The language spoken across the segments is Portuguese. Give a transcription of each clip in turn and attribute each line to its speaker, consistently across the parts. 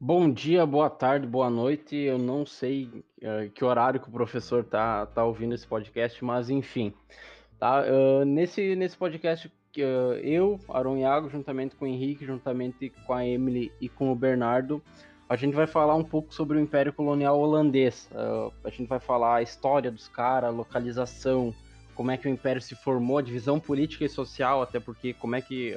Speaker 1: Bom dia, boa tarde, boa noite. Eu não sei uh, que horário que o professor tá, tá ouvindo esse podcast, mas enfim. Tá? Uh, nesse, nesse podcast, uh, eu, Aron Iago, juntamente com o Henrique, juntamente com a Emily e com o Bernardo, a gente vai falar um pouco sobre o Império Colonial Holandês. a gente vai falar a história dos caras, a localização, como é que o Império se formou, divisão política e social, até porque como é que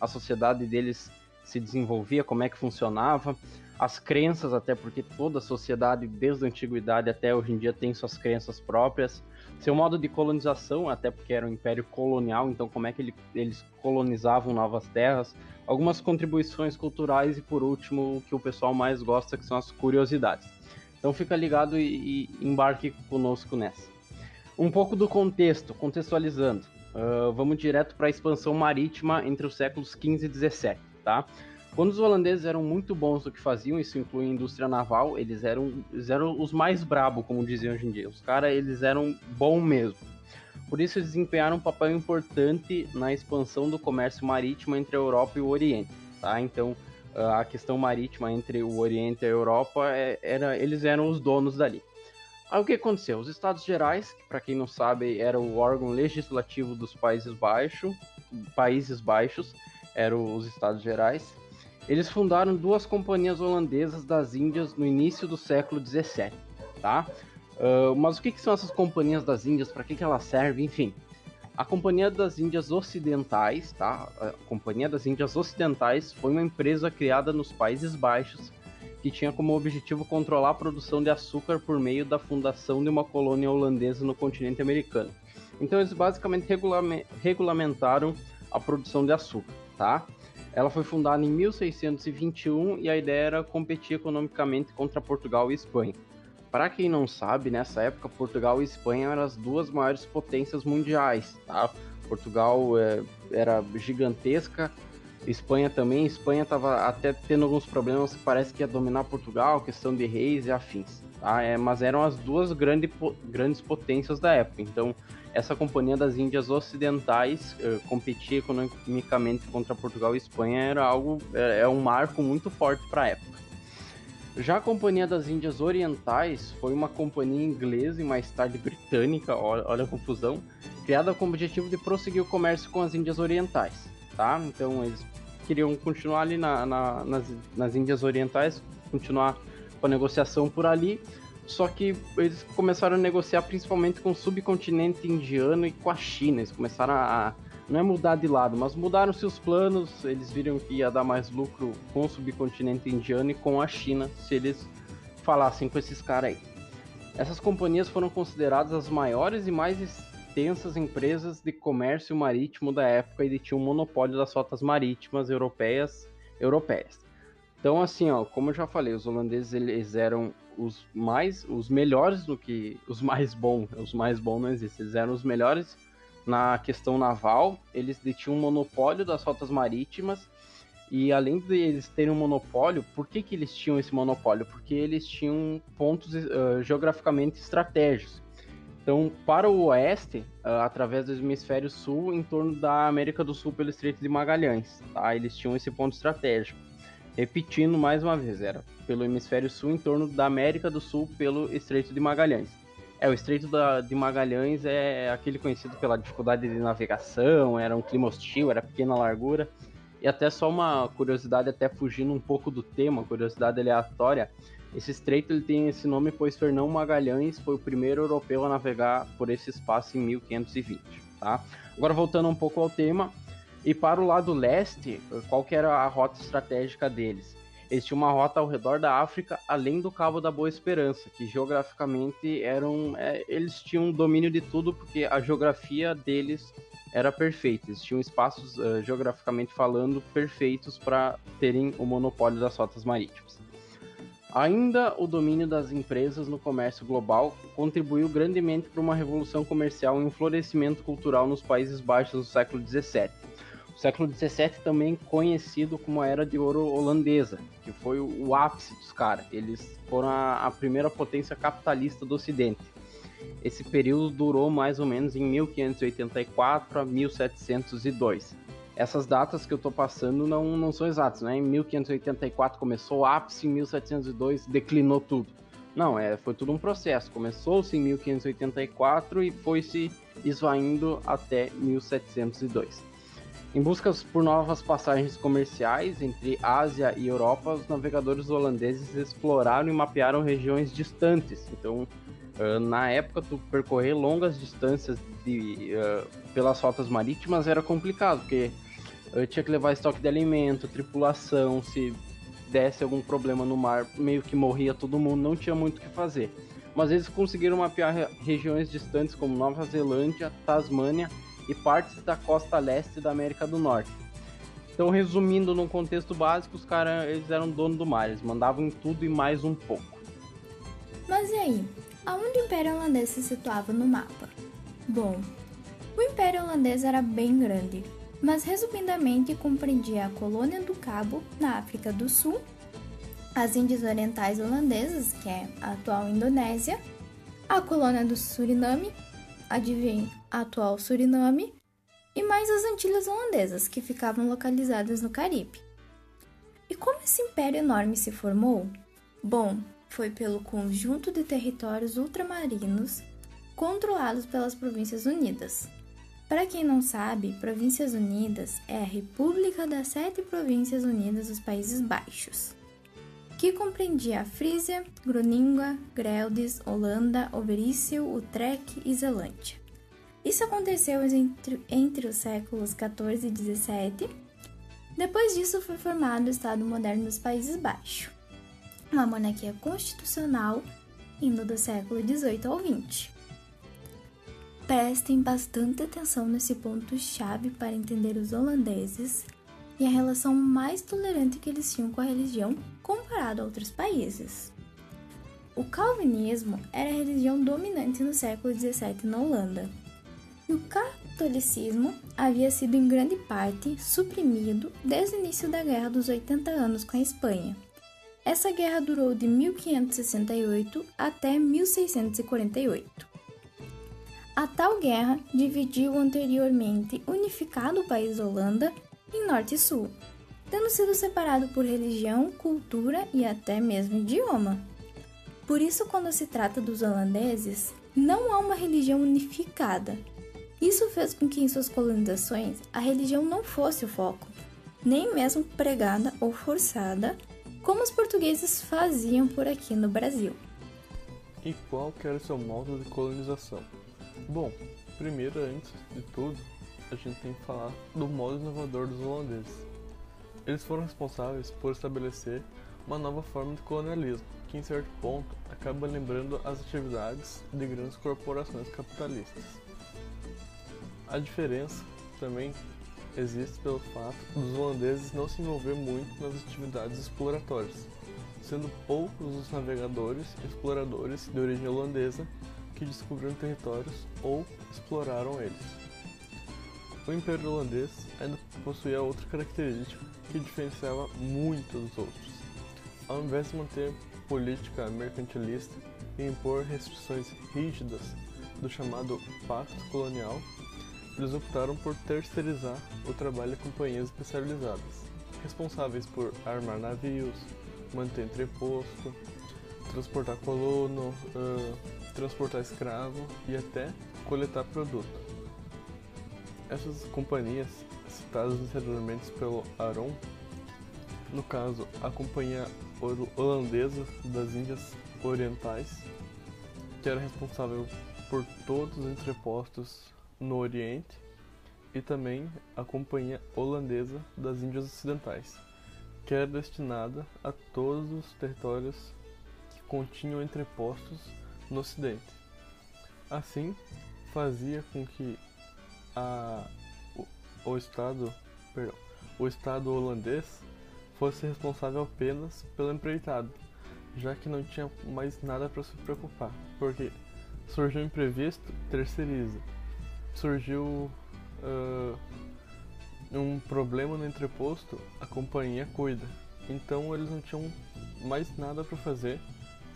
Speaker 1: a sociedade deles se desenvolvia, como é que funcionava, as crenças, até porque toda sociedade, desde a antiguidade até hoje em dia, tem suas crenças próprias, seu modo de colonização, até porque era um império colonial, então como é que ele, eles colonizavam novas terras, algumas contribuições culturais e, por último, o que o pessoal mais gosta, que são as curiosidades. Então fica ligado e, e embarque conosco nessa. Um pouco do contexto, contextualizando. Uh, vamos direto para a expansão marítima entre os séculos 15 e 17 tá? Quando os holandeses eram muito bons no que faziam, isso inclui a indústria naval, eles eram, eles eram os mais brabo, como diziam hoje em dia. Os caras, eles eram bom mesmo. Por isso, eles desempenharam um papel importante na expansão do comércio marítimo entre a Europa e o Oriente, tá? Então, a questão marítima entre o Oriente e a Europa, é, era, eles eram os donos dali. Aí o que aconteceu? Os Estados Gerais, que para quem não sabe, era o órgão legislativo dos Países Baixos, Países Baixos, eram os Estados Gerais. Eles fundaram duas companhias holandesas das Índias no início do século 17, tá? Uh, mas o que, que, são essas companhias das Índias? Para que, que elas servem? Enfim, a Companhia das Índias Ocidentais, tá? A Companhia das Índias Ocidentais foi uma empresa criada nos Países Baixos que tinha como objetivo controlar a produção de açúcar por meio da fundação de uma colônia holandesa no continente americano. Então eles basicamente regulamentaram a produção de açúcar tá? Ela foi fundada em 1621 e a ideia era competir economicamente contra Portugal e Espanha. Para quem não sabe, nessa época Portugal e Espanha eram as duas maiores potências mundiais, tá? Portugal é, era gigantesca, Espanha também. Espanha estava até tendo alguns problemas, parece que ia dominar Portugal, questão de reis e afins. Tá? É, mas eram as duas grande, grandes potências da época. Então essa companhia das Índias Ocidentais uh, competir economicamente contra Portugal e Espanha era algo é, é um marco muito forte para a época. Já a Companhia das Índias Orientais foi uma companhia inglesa e mais tarde britânica, olha, olha a confusão, criada com o objetivo de prosseguir o comércio com as Índias Orientais, tá? Então eles queriam continuar ali na, na, nas, nas Índias Orientais, continuar com a negociação por ali, só que eles começaram a negociar principalmente com o subcontinente indiano e com a China. Eles começaram a. Não é mudar de lado, mas mudaram seus planos. Eles viram que ia dar mais lucro com o subcontinente indiano e com a China se eles falassem com esses caras aí. Essas companhias foram consideradas as maiores e mais extensas empresas de comércio marítimo da época e tinham um monopólio das rotas marítimas europeias europeias. Então, assim, ó, como eu já falei, os holandeses eles eram os mais, os melhores no que, os mais bons, os mais bons não existem, eles eram os melhores na questão naval, eles detinham um monopólio das rotas marítimas e além de eles terem um monopólio, por que, que eles tinham esse monopólio? Porque eles tinham pontos uh, geograficamente estratégicos. Então, para o oeste, uh, através do hemisfério sul, em torno da América do Sul pelo Estreito de Magalhães, tá? Eles tinham esse ponto estratégico. Repetindo mais uma vez, era pelo hemisfério sul em torno da América do Sul pelo Estreito de Magalhães. É, o Estreito da, de Magalhães é aquele conhecido pela dificuldade de navegação, era um clima hostil, era pequena largura. E até só uma curiosidade, até fugindo um pouco do tema, curiosidade aleatória, esse estreito ele tem esse nome pois Fernão Magalhães foi o primeiro europeu a navegar por esse espaço em 1520, tá? Agora voltando um pouco ao tema, e para o lado leste, qual que era a rota estratégica deles? Eles tinham uma rota ao redor da África, além do Cabo da Boa Esperança, que geograficamente eram. É, eles tinham domínio de tudo, porque a geografia deles era perfeita. Eles tinham espaços, uh, geograficamente falando, perfeitos para terem o monopólio das rotas marítimas. Ainda o domínio das empresas no comércio global contribuiu grandemente para uma revolução comercial e um florescimento cultural nos Países Baixos do século XVII século XVII também conhecido como a Era de Ouro Holandesa, que foi o, ápice dos caras. Eles foram a, a, primeira potência capitalista do Ocidente. Esse período durou mais ou menos em 1584 a 1702. essas datas que eu estou passando não, não são exatas, né? Em 1584 começou o ápice, em 1702 declinou tudo. Não, é, foi tudo um processo. Começou-se em 1584 e foi se esvaindo até 1702. Em busca por novas passagens comerciais entre Ásia e Europa, os navegadores holandeses exploraram e mapearam regiões distantes. Então, na época, tu percorrer longas distâncias de, uh, pelas rotas marítimas era complicado, porque eu tinha que levar estoque de alimento, tripulação, se desse algum problema no mar, meio que morria todo mundo, não tinha muito o que fazer. Mas eles conseguiram mapear regiões distantes como Nova Zelândia, Tasmânia e partes da costa leste da América do Norte. Então, resumindo num contexto básico, os caras eles eram dono do mar, eles mandavam em tudo e mais um pouco.
Speaker 2: Mas e aí? Aonde o Império Holandês se situava no mapa? Bom, o Império Holandês era bem grande, mas resumidamente compreendia a colônia do Cabo, na África do Sul, as Índias Orientais Holandesas, que é a atual Indonésia, a colônia do Suriname, adivinhe, a atual Suriname, e mais as Antilhas Holandesas, que ficavam localizadas no Caribe. E como esse império enorme se formou? Bom, foi pelo conjunto de territórios ultramarinos controlados pelas Províncias Unidas. Para quem não sabe, Províncias Unidas é a República das Sete Províncias Unidas dos Países Baixos que compreendia a Frísia, Groninga, Greldes, Holanda, Overíssel, Utrecht e Zelândia. Isso aconteceu entre, entre os séculos XIV e XVII. Depois disso foi formado o Estado moderno dos Países Baixos, uma monarquia constitucional indo do século XVIII ao XX. Prestem bastante atenção nesse ponto-chave para entender os holandeses e a relação mais tolerante que eles tinham com a religião comparado a outros países. O calvinismo era a religião dominante no século XVII na Holanda, e o catolicismo havia sido em grande parte suprimido desde o início da Guerra dos 80 Anos com a Espanha. Essa guerra durou de 1568 até 1648. A tal guerra dividiu o anteriormente unificado país Holanda em Norte e Sul, tendo sido separado por religião, cultura e até mesmo idioma. Por isso, quando se trata dos holandeses, não há uma religião unificada. Isso fez com que em suas colonizações a religião não fosse o foco, nem mesmo pregada ou forçada, como os portugueses faziam por aqui no Brasil.
Speaker 3: E qual que era o seu modo de colonização? Bom, primeiro, antes de tudo, a gente tem que falar do modo inovador dos holandeses. Eles foram responsáveis por estabelecer uma nova forma de colonialismo, que em certo ponto acaba lembrando as atividades de grandes corporações capitalistas. A diferença também existe pelo fato dos holandeses não se envolver muito nas atividades exploratórias, sendo poucos os navegadores e exploradores de origem holandesa que descobriram territórios ou exploraram eles. O Império Holandês ainda possuía outra característica que diferenciava muito dos outros. Ao invés de manter política mercantilista e impor restrições rígidas do chamado Pacto Colonial, eles optaram por terceirizar o trabalho a companhias especializadas, responsáveis por armar navios, manter entreposto, transportar colono, uh, transportar escravo e até coletar produto. Essas companhias, citadas anteriormente pelo Aron, no caso a Companhia Holandesa das Índias Orientais, que era responsável por todos os entrepostos no Oriente, e também a Companhia Holandesa das Índias Ocidentais, que era destinada a todos os territórios que continham entrepostos no Ocidente. Assim, fazia com que a, o, o Estado, perdão, o Estado holandês fosse responsável apenas pelo empreitado, já que não tinha mais nada para se preocupar, porque surgiu imprevisto, terceiriza. Surgiu uh, um problema no entreposto, a companhia cuida. Então eles não tinham mais nada para fazer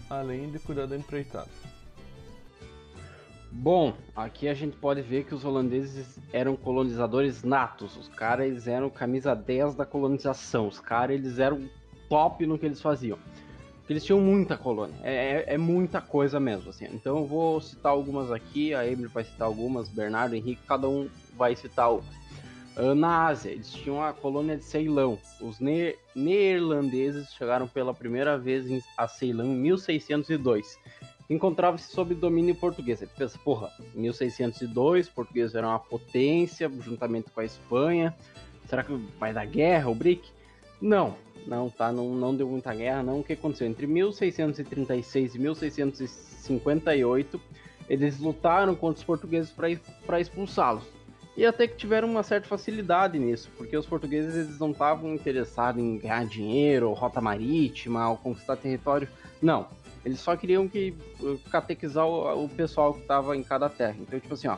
Speaker 3: além de cuidar da empreitada.
Speaker 1: Bom, aqui a gente pode ver que os holandeses eram colonizadores natos. Os caras eram camisa 10 da colonização. Os caras eles eram top no que eles faziam. Eles tinham muita colônia. É, é, é, muita coisa mesmo, assim. Então eu vou citar algumas aqui, a Emily vai citar algumas, Bernardo, Henrique, cada um vai citar uma. Uh, na Ásia, eles tinham a colônia de Ceilão. Os ne neerlandeses chegaram pela primeira vez a Ceilão em 1602 encontrava-se sob domínio português. Ele pensa, porra, 1602, português era uma potência, juntamente com a Espanha. Será que vai dar guerra o BRIC? Não, não, tá, não, não deu muita guerra, não. O que aconteceu? Entre 1636 e 1658, eles lutaram contra os portugueses para expulsá-los. E até que tiveram uma certa facilidade nisso, porque os portugueses eles não estavam interessados em ganhar dinheiro, rota marítima, ou conquistar território. Não, eles só queriam que uh, catequizar o, o pessoal que estava em cada terra. Então, tipo assim, ó,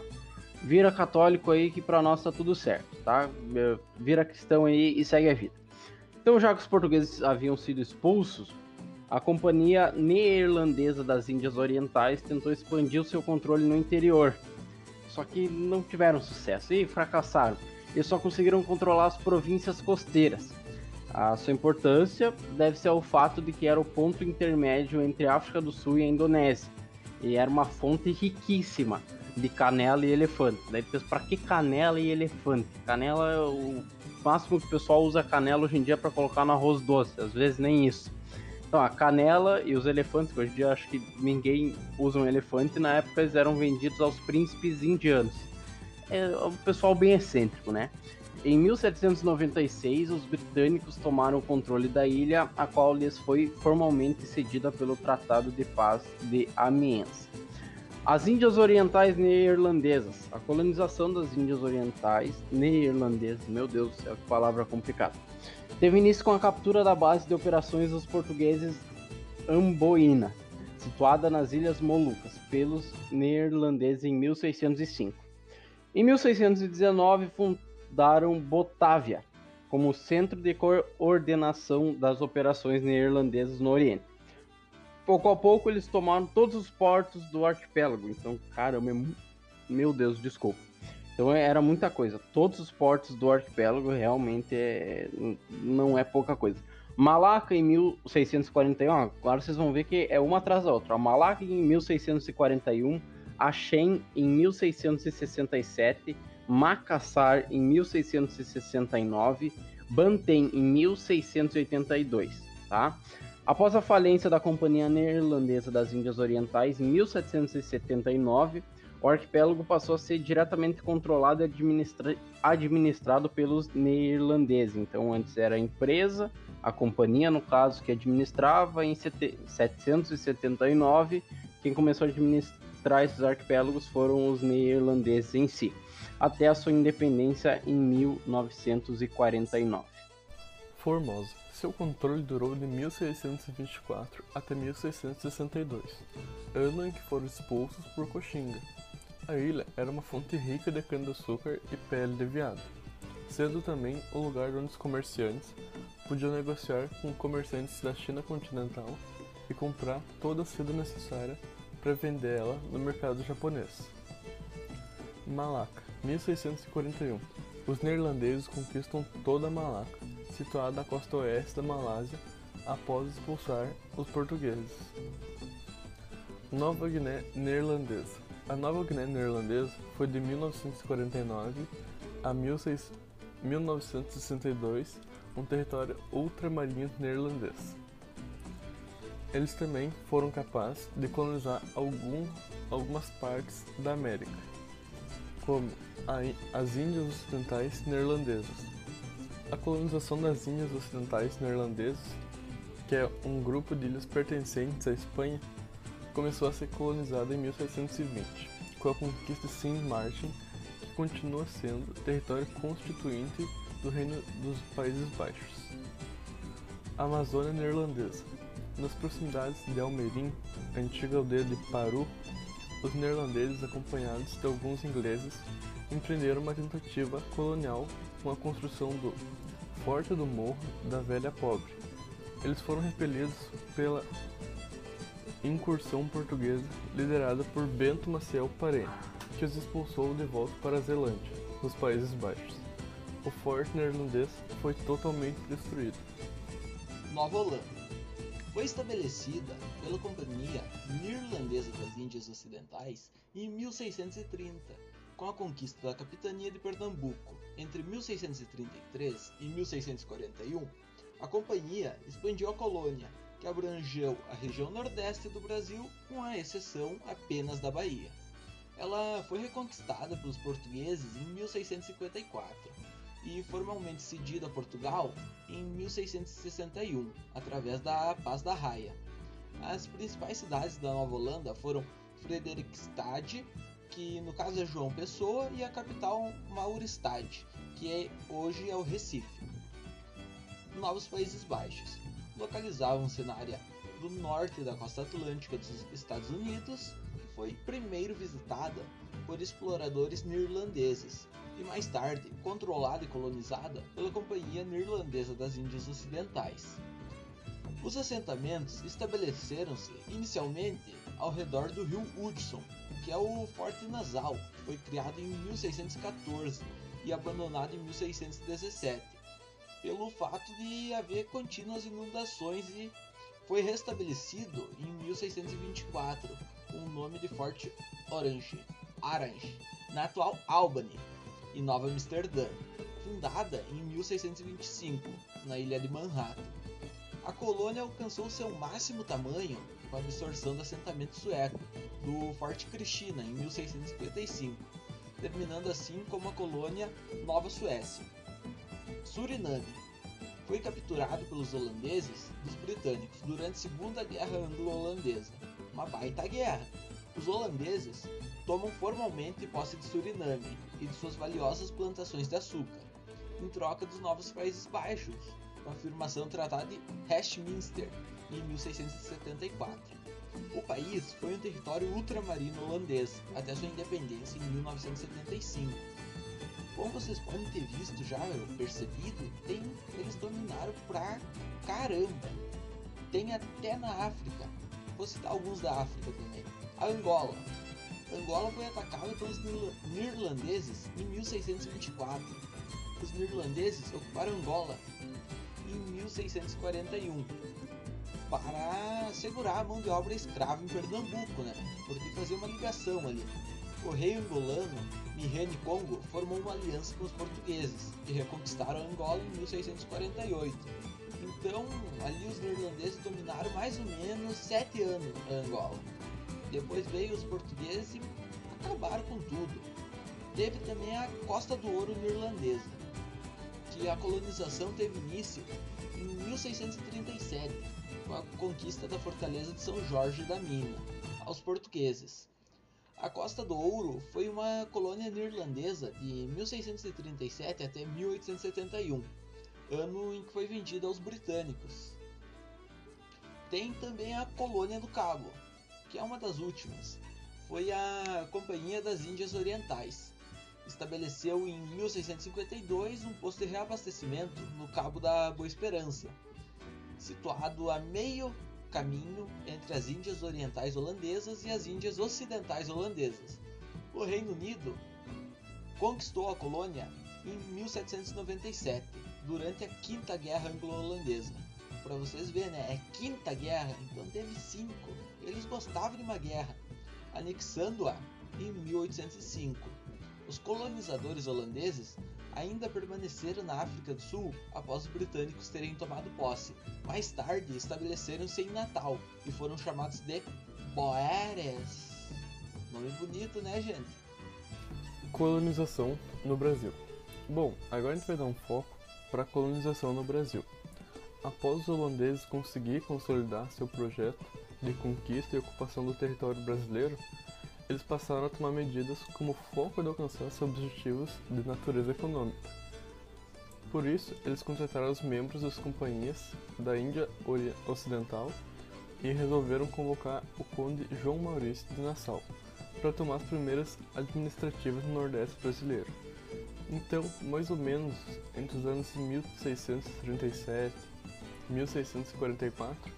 Speaker 1: vira católico aí que para nós tá tudo certo, tá? Vira cristão aí e segue a vida. Então, já que os portugueses haviam sido expulsos, a Companhia Neerlandesa das Índias Orientais tentou expandir o seu controle no interior. Só que não tiveram sucesso e fracassaram. Eles só conseguiram controlar as províncias costeiras. A sua importância deve-se ao fato de que era o ponto intermédio entre a África do Sul e a Indonésia, e era uma fonte riquíssima de canela e elefante. Daí pensa, para que canela e elefante? Canela o máximo que o pessoal usa canela hoje em dia para colocar no arroz doce, às vezes nem isso. Então, a canela e os elefantes, hoje em dia acho que ninguém usa um elefante, na época eles eram vendidos aos príncipes indianos. É um pessoal bem excêntrico, né? Em 1796, os britânicos tomaram o controle da ilha, a qual lhes foi formalmente cedida pelo Tratado de Paz de Amiens. As Índias Orientais Neerlandesas. A colonização das Índias Orientais Neerlandesas, meu Deus do céu, que palavra complicada. Teve início com a captura da base de operações dos portugueses Amboina, situada nas Ilhas Molucas, pelos neerlandeses em 1605. Em 1619, fundaram Botávia como centro de coordenação das operações neerlandesas no Oriente. Pouco a pouco eles tomaram todos os portos do arquipélago. Então, cara, meu, meu Deus, desculpa. Então era muita coisa. Todos os portos do arquipélago realmente é, não é pouca coisa. Malaca em 1641, agora vocês vão ver que é uma atrás da outra. Malaca em 1641, a Shen em 1667 Macassar em 1669, Banten em 1682, tá? Após a falência da Companhia Neerlandesa das Índias Orientais em 1779, o arquipélago passou a ser diretamente controlado e administra administrado pelos neerlandeses. Então, antes era a empresa, a companhia, no caso, que administrava. Em 779, quem começou a administrar esses arquipélagos foram os neerlandeses em si até a sua independência em 1949.
Speaker 3: Formosa. Seu controle durou de 1624 até 1662, ano em que foram expulsos por Coxinga. A ilha era uma fonte rica de cana-de-açúcar e pele de veado, sendo também o lugar onde os comerciantes podiam negociar com comerciantes da China continental e comprar toda a seda necessária para vender ela no mercado japonês. Malaca 1641. Os neerlandeses conquistam toda a Malaca, situada na costa oeste da Malásia, após expulsar os portugueses. Nova Guiné Neerlandesa. A Nova Guiné Neerlandesa foi de 1949 a 1962 um território ultramarinho neerlandês. Eles também foram capazes de colonizar algum, algumas partes da América como as Índias Ocidentais Neerlandesas. A colonização das Índias Ocidentais Neerlandesas, que é um grupo de ilhas pertencentes à Espanha, começou a ser colonizada em 1720, com a conquista de Sint Maarten, que continua sendo território constituinte do Reino dos Países Baixos. A Amazônia Neerlandesa. Nas proximidades de Almerim, antiga aldeia de Paru, os neerlandeses, acompanhados de alguns ingleses, empreenderam uma tentativa colonial com a construção do Forte do Morro da Velha Pobre. Eles foram repelidos pela incursão portuguesa liderada por Bento Maciel Parente, que os expulsou de volta para a Zelândia, nos Países Baixos. O forte neerlandês foi totalmente destruído.
Speaker 4: Nova Holanda foi estabelecida pela Companhia Neerlandesa das Índias Ocidentais em 1630, com a conquista da capitania de Pernambuco entre 1633 e 1641. A companhia expandiu a colônia, que abrangeu a região nordeste do Brasil, com a exceção apenas da Bahia. Ela foi reconquistada pelos portugueses em 1654 e formalmente cedida a Portugal em 1661, através da Paz da Raia. As principais cidades da Nova Holanda foram Frederikstad, que no caso é João Pessoa, e a capital Mauristad, que é, hoje é o Recife. Novos Países Baixos localizavam-se na área do norte da costa atlântica dos Estados Unidos, que foi primeiro visitada por exploradores neerlandeses e mais tarde controlada e colonizada pela Companhia Neerlandesa das Índias Ocidentais. Os assentamentos estabeleceram-se inicialmente ao redor do rio Hudson, que é o Forte Nasal, que foi criado em 1614 e abandonado em 1617, pelo fato de haver contínuas inundações e foi restabelecido em 1624 com o nome de Forte Orange, na atual Albany, em Nova Amsterdã, fundada em 1625 na ilha de Manhattan. A colônia alcançou seu máximo tamanho com a absorção do assentamento sueco do Forte Cristina em 1655, terminando assim como a colônia Nova Suécia. Suriname foi capturado pelos holandeses dos britânicos durante a Segunda Guerra Anglo-Holandesa, uma baita guerra. Os holandeses tomam formalmente posse de Suriname e de suas valiosas plantações de açúcar, em troca dos novos Países Baixos, com a afirmação do Tratado de Westminster em 1674. O país foi um território ultramarino holandês até sua independência em 1975. Como vocês podem ter visto já, percebido, tem, eles dominaram pra caramba. Tem até na África. Vou citar alguns da África também. A Angola, Angola foi atacada pelos neerlandeses em 1624. Os neerlandeses ocuparam Angola em 1641 para segurar a mão de obra escrava em Pernambuco, né? Porque fazia uma ligação ali. O rei angolano, Mihane Congo, formou uma aliança com os portugueses, que reconquistaram Angola em 1648. Então, ali os neerlandeses dominaram mais ou menos sete anos a Angola. Depois veio os portugueses e acabaram com tudo. Teve também a Costa do Ouro neerlandesa, que a colonização teve início em 1637, com a conquista da fortaleza de São Jorge da Mina aos portugueses. A Costa do Ouro foi uma colônia neerlandesa de 1637 até 1871, ano em que foi vendida aos britânicos. Tem também a Colônia do Cabo, que é uma das últimas, foi a Companhia das Índias Orientais. Estabeleceu em 1652 um posto de reabastecimento no Cabo da Boa Esperança, situado a meio caminho entre as Índias Orientais Holandesas e as Índias Ocidentais Holandesas. O Reino Unido conquistou a colônia em 1797, durante a Quinta Guerra Anglo-Holandesa. Para vocês verem, né? é Quinta Guerra, então teve cinco. Eles gostavam de uma guerra, anexando-a em 1805. Os colonizadores holandeses ainda permaneceram na África do Sul após os britânicos terem tomado posse. Mais tarde, estabeleceram-se em Natal e foram chamados de Boeres. Nome bonito, né, gente?
Speaker 3: Colonização no Brasil. Bom, agora a gente vai dar um foco para a colonização no Brasil. Após os holandeses conseguir consolidar seu projeto de conquista e ocupação do território brasileiro, eles passaram a tomar medidas como foco de alcançar seus objetivos de natureza econômica. Por isso, eles contrataram os membros das companhias da Índia Ocidental e resolveram convocar o conde João Maurício de Nassau para tomar as primeiras administrativas no Nordeste brasileiro. Então, mais ou menos entre os anos 1637 e 1644,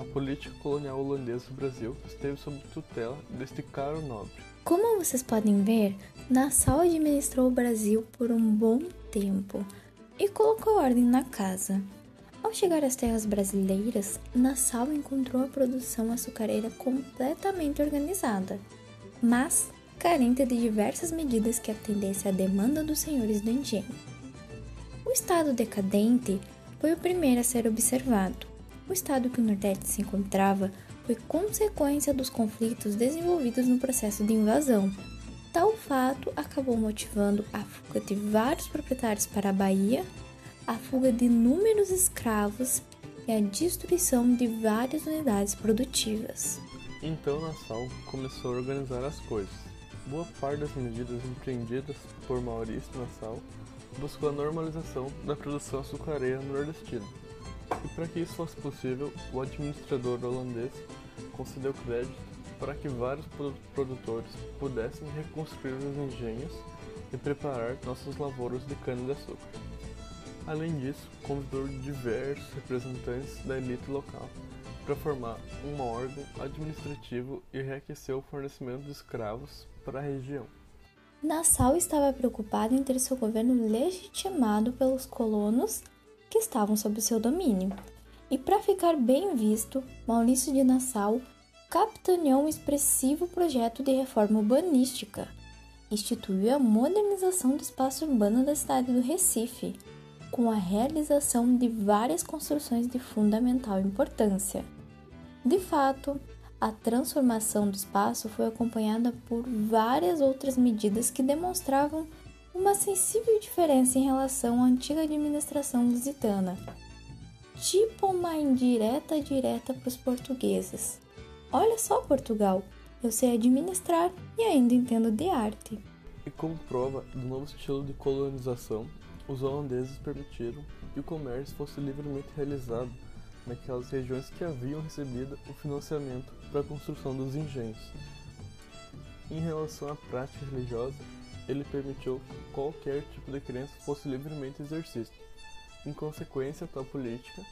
Speaker 3: a política colonial holandesa do Brasil esteve sob tutela deste caro nobre.
Speaker 2: Como vocês podem ver, Nassau administrou o Brasil por um bom tempo e colocou ordem na casa. Ao chegar às terras brasileiras, Nassau encontrou a produção açucareira completamente organizada, mas carente de diversas medidas que atendessem à demanda dos senhores do engenho. O estado decadente foi o primeiro a ser observado. O estado que o Nordeste se encontrava foi consequência dos conflitos desenvolvidos no processo de invasão. Tal fato acabou motivando a fuga de vários proprietários para a Bahia a fuga de inúmeros escravos e a destruição de várias unidades produtivas.
Speaker 3: Então Nassau começou a organizar as coisas. Boa parte das medidas empreendidas por Maurício Nassau buscou a normalização da produção açucareira nordestina. E para que isso fosse possível, o administrador holandês concedeu crédito para que vários produtores pudessem reconstruir os engenhos e preparar nossas lavouras de cana-de-açúcar. Além disso, convidou diversos representantes da elite local para formar um órgão administrativo e reaquecer o fornecimento de escravos para a região.
Speaker 2: Nassau estava preocupado em ter seu governo legitimado pelos colonos que estavam sob seu domínio. E para ficar bem visto, Maurício de Nassau capitaneou um expressivo projeto de reforma urbanística. Instituiu a modernização do espaço urbano da cidade do Recife, com a realização de várias construções de fundamental importância. De fato, a transformação do espaço foi acompanhada por várias outras medidas que demonstravam uma sensível diferença em relação à antiga administração lusitana, tipo uma indireta direta para os portugueses. Olha só, Portugal, eu sei administrar e ainda entendo de arte.
Speaker 3: E como prova do novo estilo de colonização, os holandeses permitiram que o comércio fosse livremente realizado naquelas regiões que haviam recebido o financiamento para a construção dos engenhos. Em relação à prática religiosa, ele permitiu que qualquer tipo de crença fosse livremente exercida. Em consequência tal política,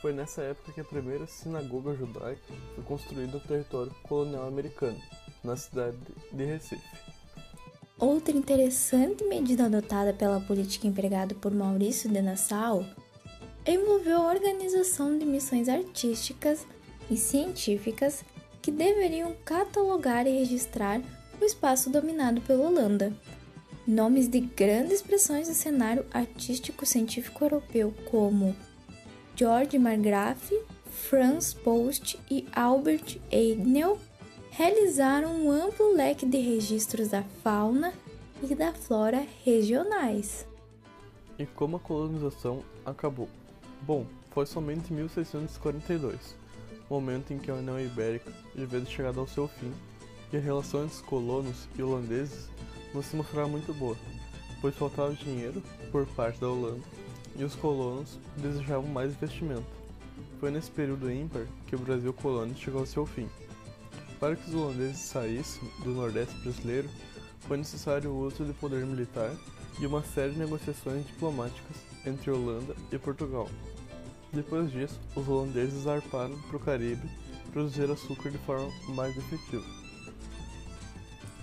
Speaker 3: foi nessa época que a primeira sinagoga judaica foi construída no território colonial americano, na cidade de Recife.
Speaker 2: Outra interessante medida adotada pela política empregada por Maurício de Nassau envolveu a organização de missões artísticas e científicas que deveriam catalogar e registrar o espaço dominado pela Holanda. Nomes de grandes expressões do cenário artístico-científico europeu, como George Margraaf, Franz Post e Albert Eignel, realizaram um amplo leque de registros da fauna e da flora regionais.
Speaker 3: E como a colonização acabou? Bom, foi somente em 1642, momento em que a União Ibérica já havia chegado ao seu fim e a relação entre os colonos e holandeses não se mostrava muito boa, pois faltava dinheiro por parte da Holanda e os colonos desejavam mais investimento. Foi nesse período ímpar que o Brasil colônia chegou ao seu fim. Para que os holandeses saíssem do Nordeste brasileiro, foi necessário o uso de poder militar e uma série de negociações diplomáticas entre Holanda e Portugal. Depois disso, os holandeses zarparam para o Caribe produzir açúcar de forma mais efetiva.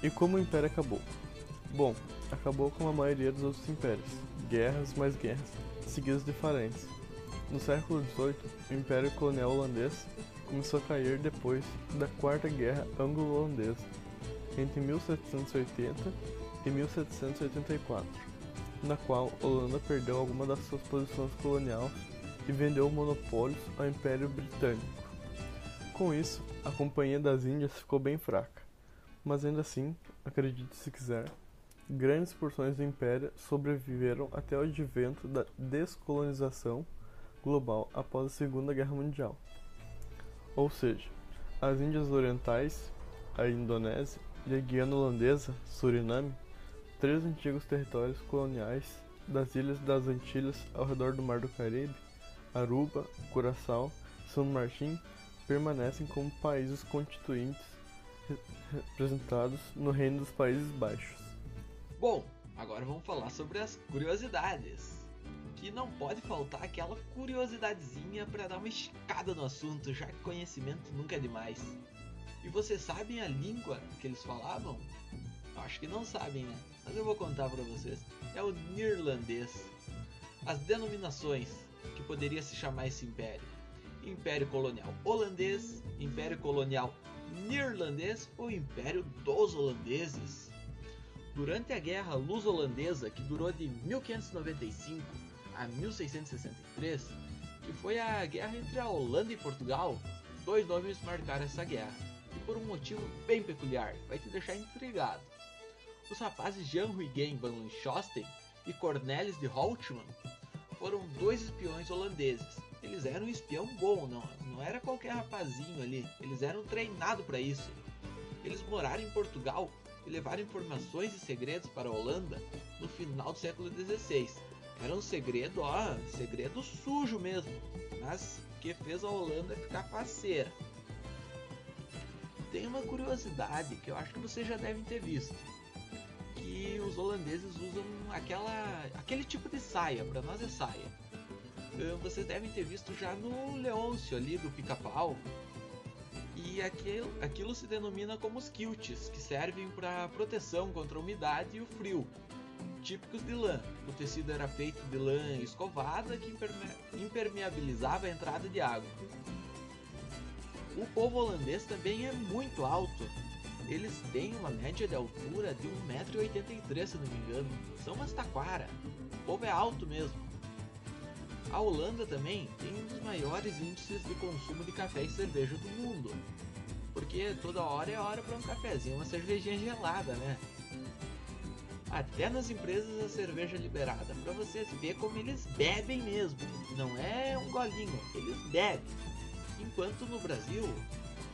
Speaker 3: E como o Império acabou? Bom, acabou como a maioria dos outros impérios, guerras mais guerras, seguidas de falência. No século XVIII, o Império Colonial Holandês começou a cair depois da Quarta Guerra Anglo-Holandesa, entre 1780 e 1784, na qual Holanda perdeu alguma das suas posições coloniais e vendeu monopólios ao Império Britânico. Com isso, a Companhia das Índias ficou bem fraca, mas ainda assim, acredite se quiser, grandes porções do Império sobreviveram até o advento da descolonização global após a Segunda Guerra Mundial. Ou seja, as Índias Orientais, a Indonésia e a Guiana Holandesa, Suriname, três antigos territórios coloniais das ilhas das Antilhas ao redor do Mar do Caribe, Aruba, Curaçao São Martim, permanecem como países constituintes representados no Reino dos Países Baixos.
Speaker 4: Bom, agora vamos falar sobre as curiosidades. que não pode faltar aquela curiosidadezinha para dar uma escada no assunto, já que conhecimento nunca é demais. E vocês sabem a língua que eles falavam? Acho que não sabem, né? Mas eu vou contar para vocês. É o neerlandês. As denominações que poderia se chamar esse império: Império Colonial Holandês, Império Colonial Neerlandês ou Império dos Holandeses. Durante a Guerra Luso-Holandesa, que durou de 1595 a 1663, que foi a guerra entre a Holanda e Portugal, dois nomes marcaram essa guerra, e por um motivo bem peculiar, vai te deixar intrigado. Os rapazes Jan Huygen van Lanchosten e Cornelis de Holtman foram dois espiões holandeses. Eles eram um espião bom, não, não era qualquer rapazinho ali, eles eram treinados para isso. Eles moraram em Portugal e levaram informações e segredos para a Holanda no final do século XVI. Era um segredo, ó, segredo sujo mesmo, mas que fez a Holanda ficar faceira. Tem uma curiosidade que eu acho que vocês já devem ter visto, que os holandeses usam aquela, aquele tipo de saia, para nós é saia. Vocês devem ter visto já no Leôncio ali do pica-pau, e aquilo, aquilo se denomina como os quilts, que servem para proteção contra a umidade e o frio, típicos de lã. O tecido era feito de lã escovada que impermeabilizava a entrada de água. O povo holandês também é muito alto. Eles têm uma média de altura de 1,83m, se não me engano. São umas taquara. O povo é alto mesmo. A Holanda também tem um dos maiores índices de consumo de café e cerveja do mundo. Porque toda hora é hora para um cafezinho, uma cervejinha gelada, né? Até nas empresas a cerveja é liberada, para vocês ver como eles bebem mesmo. Não é um golinho, eles bebem. Enquanto no Brasil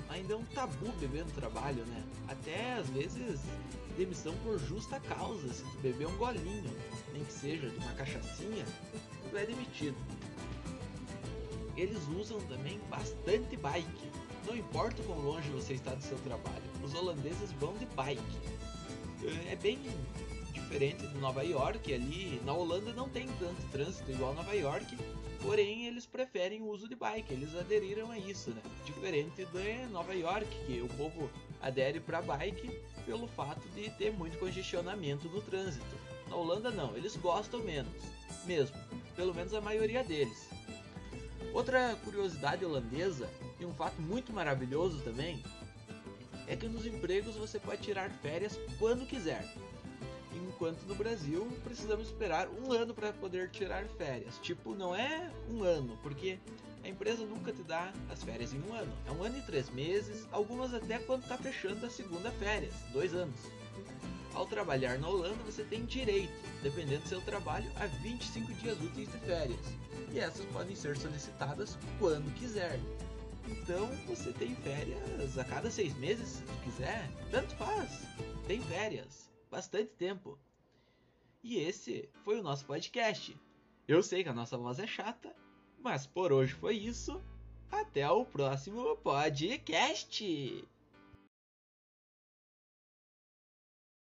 Speaker 4: ainda é um tabu beber no trabalho, né? Até às vezes demissão por justa causa, se tu beber um golinho, nem que seja de uma cachaçinha, é demitido. Eles usam também bastante bike. Não importa o quão longe você está do seu trabalho, os holandeses vão de bike. É bem diferente de Nova York, ali na Holanda não tem tanto trânsito igual Nova York, porém eles preferem o uso de bike, eles aderiram a isso, né? Diferente de Nova York, que o povo adere para bike pelo fato de ter muito congestionamento no trânsito. Na Holanda não, eles gostam menos, mesmo pelo menos a maioria deles. Outra curiosidade holandesa e um fato muito maravilhoso também é que nos empregos você pode tirar férias quando quiser. Enquanto no Brasil precisamos esperar um ano para poder tirar férias. Tipo, não é um ano, porque a empresa nunca te dá as férias em um ano. É um ano e três meses, algumas até quando está fechando a segunda férias, dois anos. Ao trabalhar na Holanda, você tem direito, dependendo do seu trabalho, a 25 dias úteis de férias. E essas podem ser solicitadas quando quiser. Então você tem férias a cada seis meses, se quiser. Tanto faz. Tem férias. Bastante tempo. E esse foi o nosso podcast. Eu sei que a nossa voz é chata, mas por hoje foi isso. Até o próximo podcast!